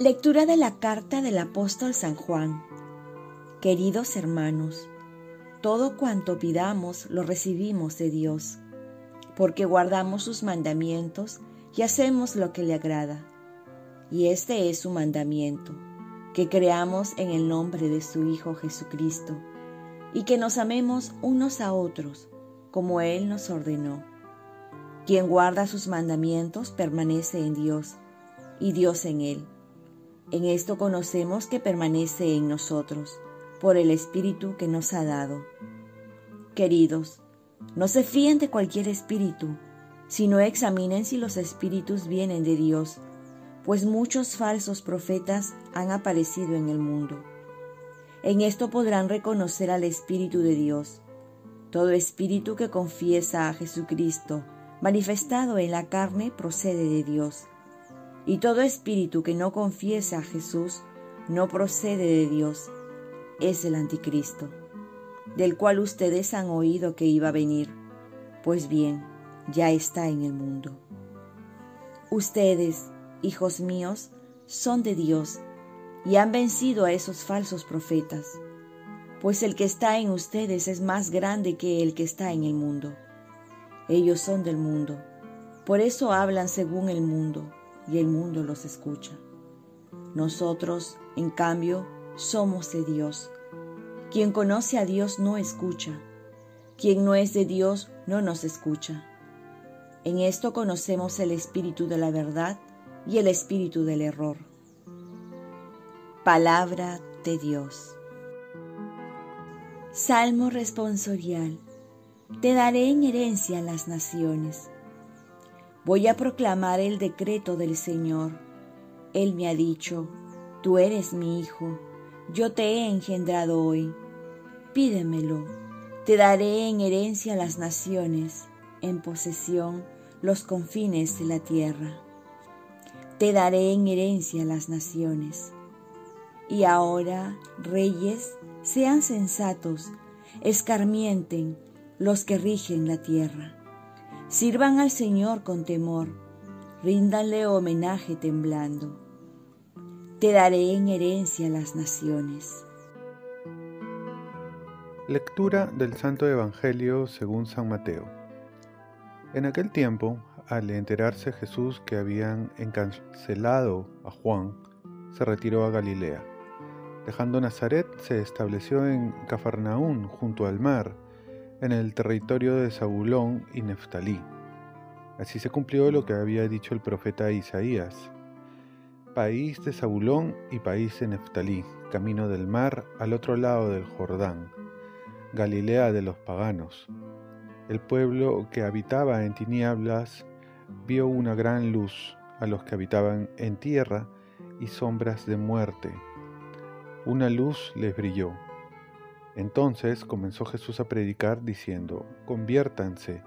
Lectura de la carta del apóstol San Juan. Queridos hermanos, todo cuanto pidamos lo recibimos de Dios, porque guardamos sus mandamientos y hacemos lo que le agrada. Y este es su mandamiento, que creamos en el nombre de su Hijo Jesucristo, y que nos amemos unos a otros, como Él nos ordenó. Quien guarda sus mandamientos permanece en Dios, y Dios en Él. En esto conocemos que permanece en nosotros por el Espíritu que nos ha dado. Queridos, no se fíen de cualquier espíritu, sino examinen si los espíritus vienen de Dios, pues muchos falsos profetas han aparecido en el mundo. En esto podrán reconocer al Espíritu de Dios. Todo espíritu que confiesa a Jesucristo, manifestado en la carne, procede de Dios. Y todo espíritu que no confiesa a Jesús, no procede de Dios es el anticristo, del cual ustedes han oído que iba a venir. Pues bien, ya está en el mundo. Ustedes, hijos míos, son de Dios y han vencido a esos falsos profetas, pues el que está en ustedes es más grande que el que está en el mundo. Ellos son del mundo, por eso hablan según el mundo y el mundo los escucha. Nosotros, en cambio, somos de Dios. Quien conoce a Dios no escucha. Quien no es de Dios no nos escucha. En esto conocemos el espíritu de la verdad y el espíritu del error. Palabra de Dios. Salmo responsorial. Te daré en herencia las naciones. Voy a proclamar el decreto del Señor. Él me ha dicho, tú eres mi hijo yo te he engendrado hoy. Pídemelo, te daré en herencia las naciones, en posesión los confines de la tierra. Te daré en herencia las naciones. Y ahora, reyes, sean sensatos, escarmienten los que rigen la tierra. Sirvan al Señor con temor, ríndanle homenaje temblando te daré en herencia las naciones. Lectura del Santo Evangelio según San Mateo. En aquel tiempo, al enterarse Jesús que habían encarcelado a Juan, se retiró a Galilea. Dejando Nazaret, se estableció en Cafarnaún, junto al mar, en el territorio de Zabulón y Neftalí. Así se cumplió lo que había dicho el profeta Isaías país de Zabulón y país de Neftalí, camino del mar al otro lado del Jordán, Galilea de los paganos. El pueblo que habitaba en tinieblas vio una gran luz a los que habitaban en tierra y sombras de muerte. Una luz les brilló. Entonces comenzó Jesús a predicar diciendo, conviértanse,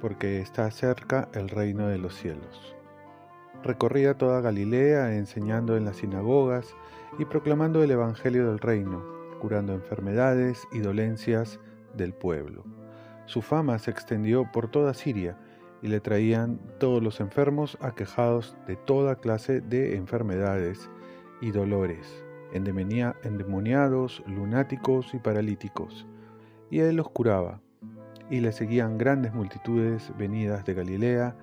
porque está cerca el reino de los cielos. Recorría toda Galilea enseñando en las sinagogas y proclamando el Evangelio del reino, curando enfermedades y dolencias del pueblo. Su fama se extendió por toda Siria y le traían todos los enfermos aquejados de toda clase de enfermedades y dolores, endemoniados, lunáticos y paralíticos, y él los curaba. Y le seguían grandes multitudes venidas de Galilea,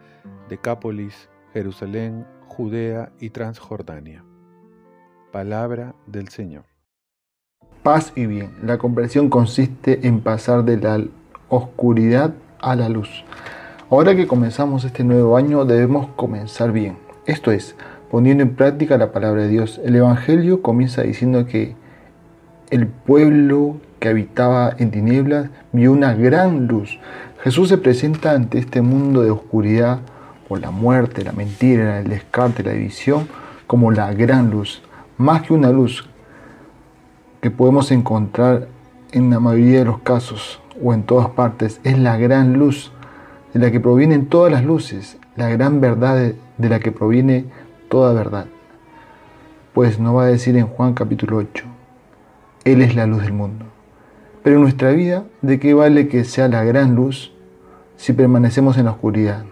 Decápolis, Jerusalén, Judea y Transjordania. Palabra del Señor. Paz y bien. La conversión consiste en pasar de la oscuridad a la luz. Ahora que comenzamos este nuevo año debemos comenzar bien. Esto es, poniendo en práctica la palabra de Dios. El Evangelio comienza diciendo que el pueblo que habitaba en tinieblas vio una gran luz. Jesús se presenta ante este mundo de oscuridad o la muerte, la mentira, el descarte, la división, como la gran luz, más que una luz que podemos encontrar en la mayoría de los casos o en todas partes, es la gran luz de la que provienen todas las luces, la gran verdad de, la que proviene toda verdad. Pues no va a decir en Juan capítulo 8, Él es la luz del mundo. Pero en nuestra vida, ¿de qué vale que sea la gran luz si permanecemos en la oscuridad?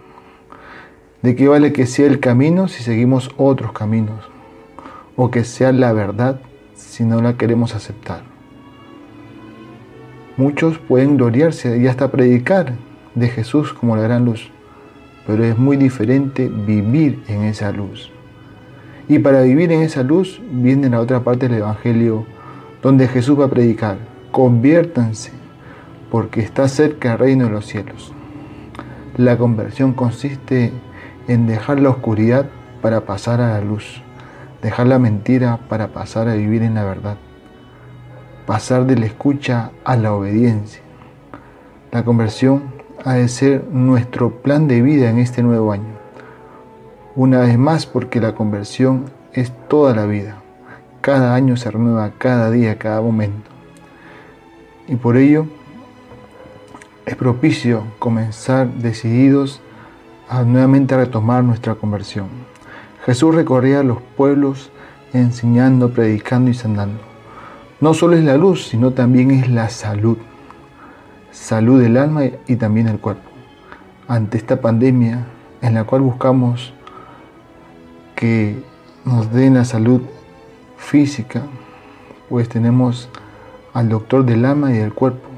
¿De qué vale que sea el camino si seguimos otros caminos? o que sea la verdad si no la queremos aceptar. Muchos pueden gloriarse y hasta predicar de Jesús como la gran luz, pero es muy diferente vivir en esa luz. Y para vivir en esa luz viene la otra parte del Evangelio donde Jesús va a predicar, conviértanse porque está cerca el reino de los cielos. La conversión consiste en dejar la oscuridad para pasar a la luz, dejar la mentira para pasar a vivir en la verdad, pasar de la escucha a la obediencia. La conversión ha de ser nuestro plan de vida en este nuevo año. Una vez más porque la conversión es toda la vida. Cada año se renueva, cada día, cada momento. Y por ello es propicio comenzar decididos a nuevamente retomar nuestra conversión. Jesús recorría los pueblos enseñando, predicando y sanando. No solo es la luz, sino también es la salud. Salud del alma y también del cuerpo. Ante esta pandemia en la cual buscamos que nos den la salud física, pues tenemos al doctor del alma y del cuerpo,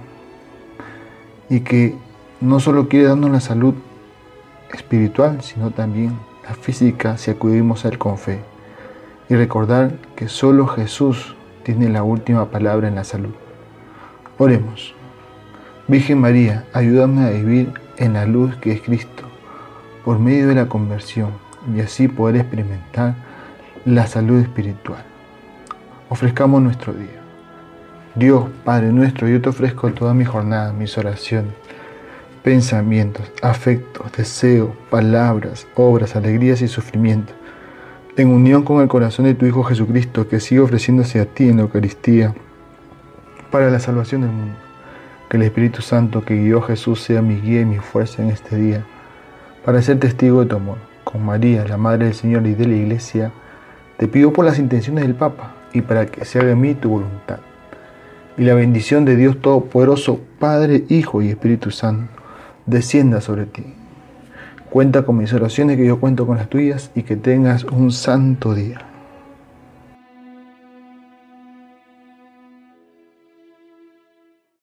y que no solo quiere darnos la salud espiritual, sino también la física si acudimos a Él con fe. Y recordar que solo Jesús tiene la última palabra en la salud. Oremos. Virgen María, ayúdame a vivir en la luz que es Cristo, por medio de la conversión, y así poder experimentar la salud espiritual. Ofrezcamos nuestro día. Dios, Padre nuestro, yo te ofrezco toda mi jornada, mis oraciones pensamientos, afectos, deseos, palabras, obras, alegrías y sufrimientos, en unión con el corazón de tu Hijo Jesucristo, que sigue ofreciéndose a ti en la Eucaristía para la salvación del mundo. Que el Espíritu Santo que guió a Jesús sea mi guía y mi fuerza en este día, para ser testigo de tu amor. María, la Madre del Señor y de la Iglesia, te pido por las intenciones del Papa y para que se haga en mí tu voluntad. Y la bendición de Dios Todopoderoso, Padre, Hijo y Espíritu Santo, descienda sobre ti. Cuenta con mis oraciones, que yo cuento con las tuyas y que tengas un santo día.